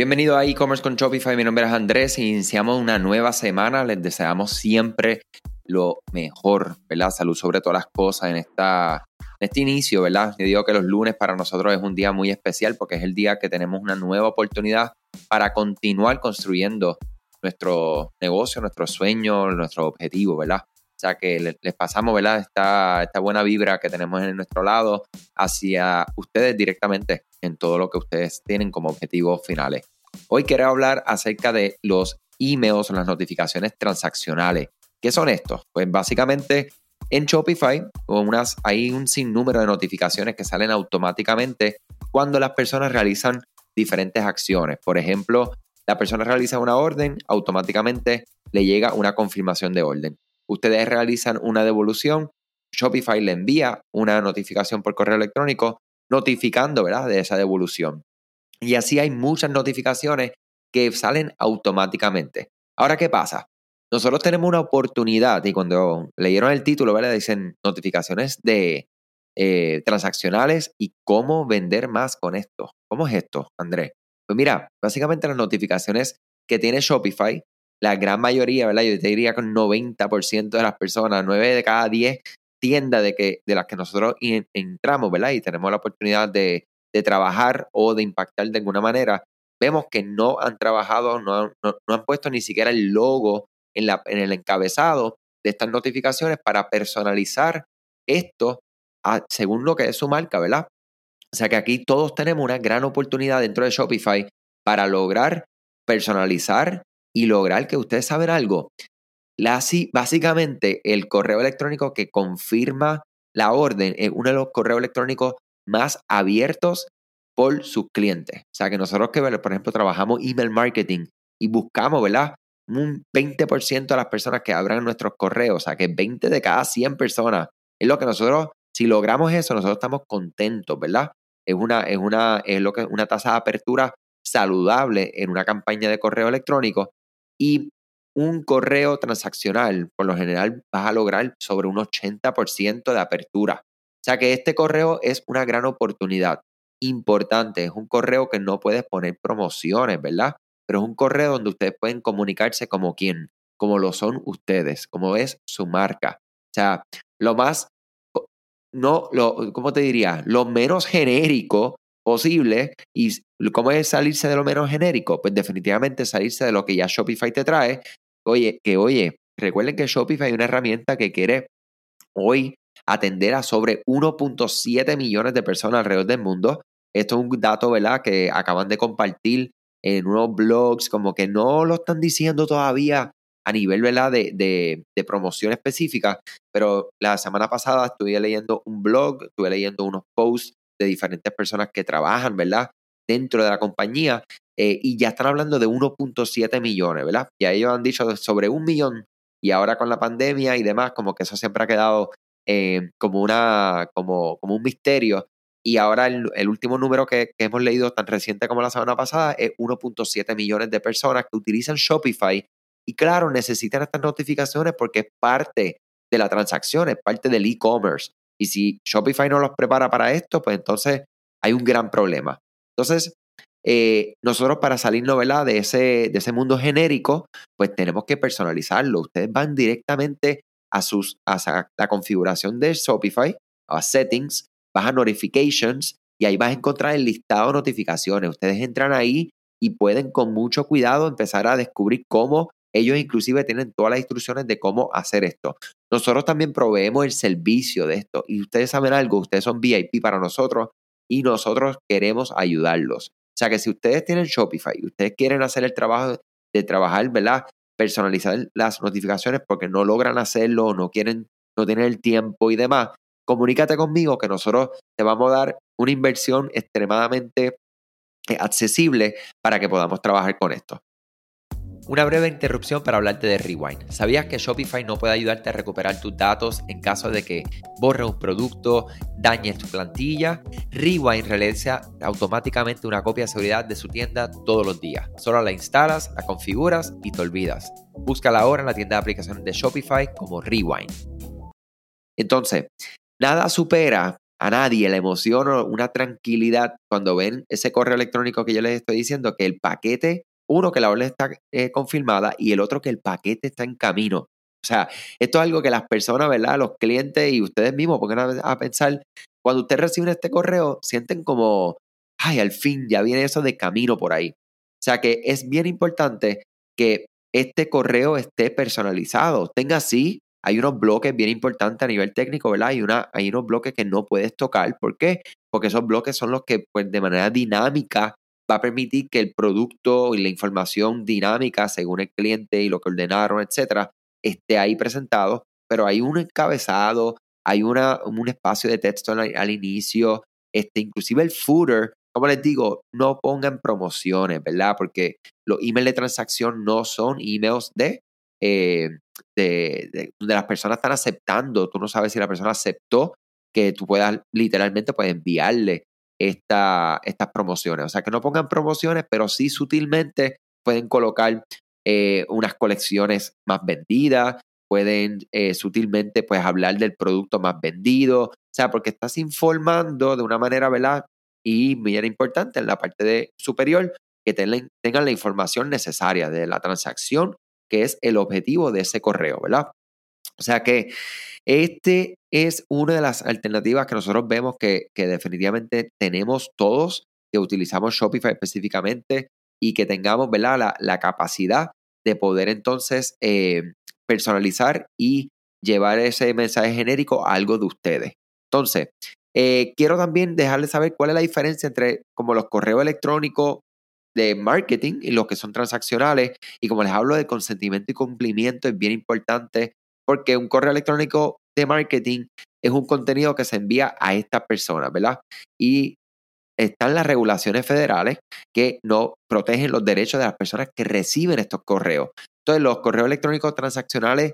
Bienvenido a e-commerce con Shopify. Mi nombre es Andrés y iniciamos una nueva semana. Les deseamos siempre lo mejor, ¿verdad? Salud sobre todas las cosas en, esta, este inicio, ¿verdad? Yo digo que los lunes para nosotros es un día muy especial porque es el día que tenemos una nueva oportunidad para continuar construyendo nuestro negocio, nuestro sueño, nuestro objetivo, ¿verdad? O sea que les pasamos, ¿verdad? Esta, buena vibra que tenemos en nuestro lado hacia ustedes directamente en todo lo que ustedes tienen como objetivos finales. Hoy quiero hablar acerca de los emails, las notificaciones transaccionales. ¿Qué son estos? Pues básicamente en Shopify hay un sinnúmero de notificaciones que salen automáticamente cuando las personas realizan diferentes acciones. Por ejemplo, la persona realiza una orden, automáticamente le llega una confirmación de orden. Ustedes realizan una devolución, Shopify le envía una notificación por correo electrónico notificando, ¿verdad?, de esa devolución. Y así hay muchas notificaciones que salen automáticamente. Ahora, ¿qué pasa? Nosotros tenemos una oportunidad y cuando leyeron el título, ¿verdad? Dicen notificaciones de eh, transaccionales y cómo vender más con esto. ¿Cómo es esto, Andrés? Pues mira, básicamente las notificaciones que tiene Shopify, la gran mayoría, ¿verdad? Yo te diría que un 90% de las personas, 9 de cada 10 tienda de, que, de las que nosotros entramos, ¿verdad? Y tenemos la oportunidad de, trabajar o de impactar de alguna manera, vemos que no han trabajado, no, han puesto ni siquiera el logo en, la, en el encabezado de estas notificaciones para personalizar esto según lo que es su marca, ¿verdad? O sea que aquí todos tenemos una gran oportunidad dentro de Shopify para lograr personalizar y lograr que ustedes saben algo básicamente, el correo electrónico que confirma la orden es uno de los correos electrónicos más abiertos por sus clientes. O sea, que nosotros que, por ejemplo, trabajamos email marketing y buscamos, ¿verdad? Un 20% de las personas que abran nuestros correos, o sea, que 20 de cada 100 personas. Es lo que nosotros, si logramos eso, nosotros estamos contentos, ¿verdad? Es una, es una, es lo que, una tasa de apertura saludable en una campaña de correo electrónico. Y un correo transaccional, por lo general vas a lograr sobre un 80% de apertura. O sea que este correo es una gran oportunidad. Importante, es un correo que no puedes poner promociones, ¿verdad? Pero es un correo donde ustedes pueden comunicarse como quien, como lo son ustedes, como es su marca. O sea, lo más, no, lo, ¿cómo te diría? Lo menos genérico posible. ¿Y cómo es salirse de lo menos genérico? Pues definitivamente salirse de lo que ya Shopify te trae. Oye, que oye, recuerden que Shopify es una herramienta que quiere hoy atender a sobre 1.7 millones de personas alrededor del mundo. Esto es un dato, ¿verdad?, que acaban de compartir en unos blogs, como que no lo están diciendo todavía a nivel, ¿verdad?, de, de, promoción específica, pero la semana pasada estuve leyendo un blog, estuve leyendo unos posts de diferentes personas que trabajan, ¿verdad? Dentro de la compañía eh, y ya están hablando de 1.7 millones, ¿verdad? Ya ellos han dicho sobre un millón y ahora con la pandemia y demás, como que eso siempre ha quedado eh, como, una, como, como un misterio. Y ahora el, último número que, que, hemos leído tan reciente como la semana pasada es 1.7 millones de personas que utilizan Shopify y claro, necesitan estas notificaciones porque es parte de la transacción, es parte del e-commerce. Y si Shopify no los prepara para esto, pues entonces hay un gran problema. Entonces, eh, nosotros para salirnos ¿verdad? De, ese, de ese mundo genérico, pues tenemos que personalizarlo. Ustedes van directamente a, sus, a la configuración de Shopify, a Settings, vas a Notifications y ahí vas a encontrar el listado de notificaciones. Ustedes entran ahí y pueden con mucho cuidado empezar a descubrir cómo ellos inclusive tienen todas las instrucciones de cómo hacer esto. Nosotros también proveemos el servicio de esto y ustedes saben algo, ustedes son VIP para nosotros y nosotros queremos ayudarlos. O sea que si ustedes tienen Shopify y ustedes quieren hacer el trabajo de trabajar, ¿verdad? Personalizar las notificaciones porque no logran hacerlo, no quieren, no tienen el tiempo y demás, comunícate conmigo que nosotros te vamos a dar una inversión extremadamente eh, accesible para que podamos trabajar con esto. Una breve interrupción para hablarte de Rewind. ¿Sabías que Shopify no puede ayudarte a recuperar tus datos en caso de que borre un producto, dañes tu plantilla? Rewind realiza automáticamente una copia de seguridad de su tienda todos los días. Solo la instalas, la configuras y te olvidas. Búscala ahora en la tienda de aplicaciones de Shopify como Rewind. Entonces, nada supera a nadie le emociona una tranquilidad cuando ven ese correo electrónico que yo les estoy diciendo, que el paquete, uno, que la orden está eh, confirmada y el otro, que el paquete está en camino. O sea, esto es algo que las personas, ¿verdad? Los clientes y ustedes mismos pongan a, pensar, cuando ustedes reciben este correo, sienten como, ay, al fin ya viene eso de camino por ahí. O sea que es bien importante que este correo esté personalizado. Tenga así hay unos bloques bien importantes a nivel técnico, ¿verdad? Hay, una, hay unos bloques que no puedes tocar. ¿Por qué? Porque esos bloques son los que, pues, de manera dinámica va a permitir que el producto y la información dinámica, según el cliente y lo que ordenaron, etcétera, esté ahí presentado. Pero hay un encabezado, hay una, un espacio de texto al, inicio, este, inclusive el footer. Como les digo, no pongan promociones, ¿verdad? Porque los emails de transacción no son emails de eh, de, donde las personas están aceptando, tú no sabes si la persona aceptó que tú puedas literalmente puedes enviarle esta, estas promociones. O sea, que no pongan promociones, pero sí sutilmente pueden colocar eh, unas colecciones más vendidas, pueden eh, sutilmente pues hablar del producto más vendido, o sea, porque estás informando de una manera, ¿verdad? Y muy importante en la parte de superior, que tengan la información necesaria de la transacción que es el objetivo de ese correo, ¿verdad? O sea que este es una de las alternativas que nosotros vemos que, definitivamente tenemos todos que utilizamos Shopify específicamente y que tengamos ¿verdad? La, capacidad de poder entonces eh, personalizar y llevar ese mensaje genérico a algo de ustedes. Entonces, eh, quiero también dejarles saber cuál es la diferencia entre como los correos electrónicos de marketing y los que son transaccionales. Y como les hablo de consentimiento y cumplimiento, es bien importante porque un correo electrónico de marketing es un contenido que se envía a estas personas, ¿verdad? Y están las regulaciones federales que no protegen los derechos de las personas que reciben estos correos. Entonces, los correos electrónicos transaccionales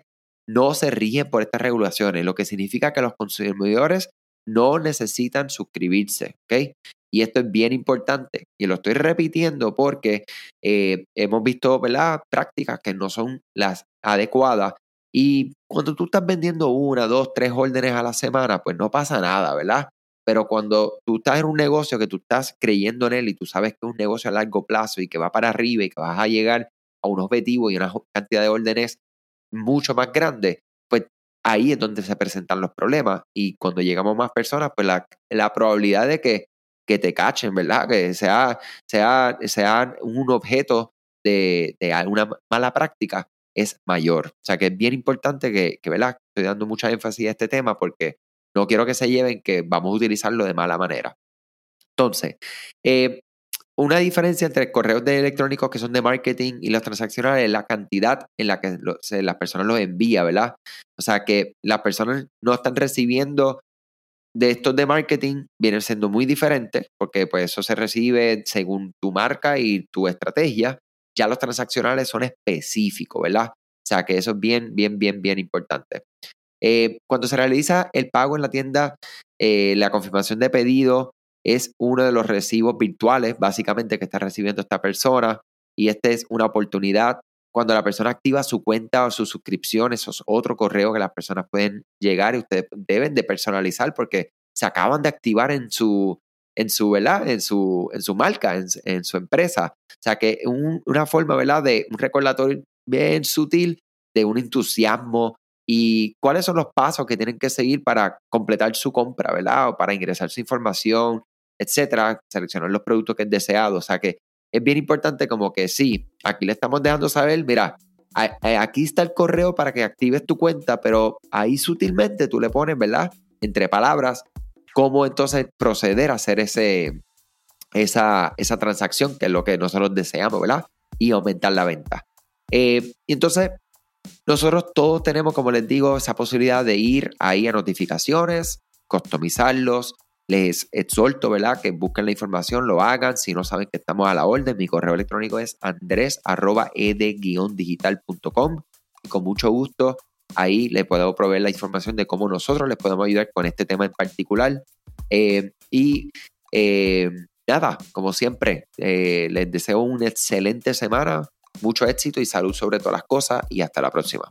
no se rigen por estas regulaciones, lo que significa que los consumidores no necesitan suscribirse, ¿ok? Y esto es bien importante y lo estoy repitiendo porque eh, hemos visto ¿verdad? prácticas que no son las adecuadas. Y cuando tú estás vendiendo una, dos, tres órdenes a la semana, pues no pasa nada, ¿verdad? Pero cuando tú estás en un negocio que tú estás creyendo en él y tú sabes que es un negocio a largo plazo y que va para arriba y que vas a llegar a un objetivo y una cantidad de órdenes mucho más grande, pues ahí es donde se presentan los problemas. Y cuando llegamos más personas, pues la, la probabilidad de que que te cachen, ¿verdad? Que sea, sea, sea un objeto de, de alguna mala práctica es mayor. O sea que es bien importante que, ¿verdad? Estoy dando mucha énfasis a este tema porque no quiero que se lleven que vamos a utilizarlo de mala manera. Entonces, eh, una diferencia entre correos electrónicos que son de marketing y los transaccionales es la cantidad en la que las personas los envían, ¿verdad? O sea que las personas no están recibiendo de estos de marketing vienen siendo muy diferentes porque pues eso se recibe según tu marca y tu estrategia. Ya los transaccionales son específicos, ¿verdad? O sea que eso es bien, bien, bien, bien importante. Eh, cuando se realiza el pago en la tienda, eh, la confirmación de pedido es uno de los recibos virtuales, básicamente, que está recibiendo esta persona. Y esta es una oportunidad cuando la persona activa su cuenta o su suscripción, eso es otro correo que las personas pueden llegar y ustedes deben de personalizar porque se acaban de activar en su, en su, ¿verdad? En su, en su marca, en, su empresa. O sea que una forma, ¿verdad? De un recordatorio bien sutil de un entusiasmo y cuáles son los pasos que tienen que seguir para completar su compra, ¿verdad? O para ingresar su información, etcétera, seleccionar los productos que es deseado. O sea que es bien importante como que sí, aquí le estamos dejando saber, mira, aquí está el correo para que actives tu cuenta, pero ahí sutilmente tú le pones, ¿verdad? Entre palabras, cómo entonces proceder a hacer ese, esa, esa transacción, que es lo que nosotros deseamos, ¿verdad? Y aumentar la venta. Eh, y entonces, nosotros todos tenemos, como les digo, esa posibilidad de ir ahí a notificaciones, customizarlos, les exhorto, ¿verdad? Que busquen la información, lo hagan. Si no saben que estamos a la orden, mi correo electrónico es andres.ed-digital.com con mucho gusto ahí les puedo proveer la información de cómo nosotros les podemos ayudar con este tema en particular. Eh, y eh, nada, como siempre, eh, les deseo una excelente semana, mucho éxito y salud sobre todas las cosas y hasta la próxima.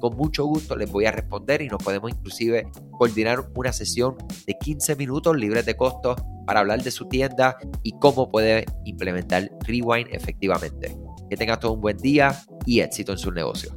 con mucho gusto les voy a responder y nos podemos inclusive coordinar una sesión de 15 minutos libres de costo para hablar de su tienda y cómo puede implementar Rewind efectivamente. Que tengas todo un buen día y éxito en su negocio.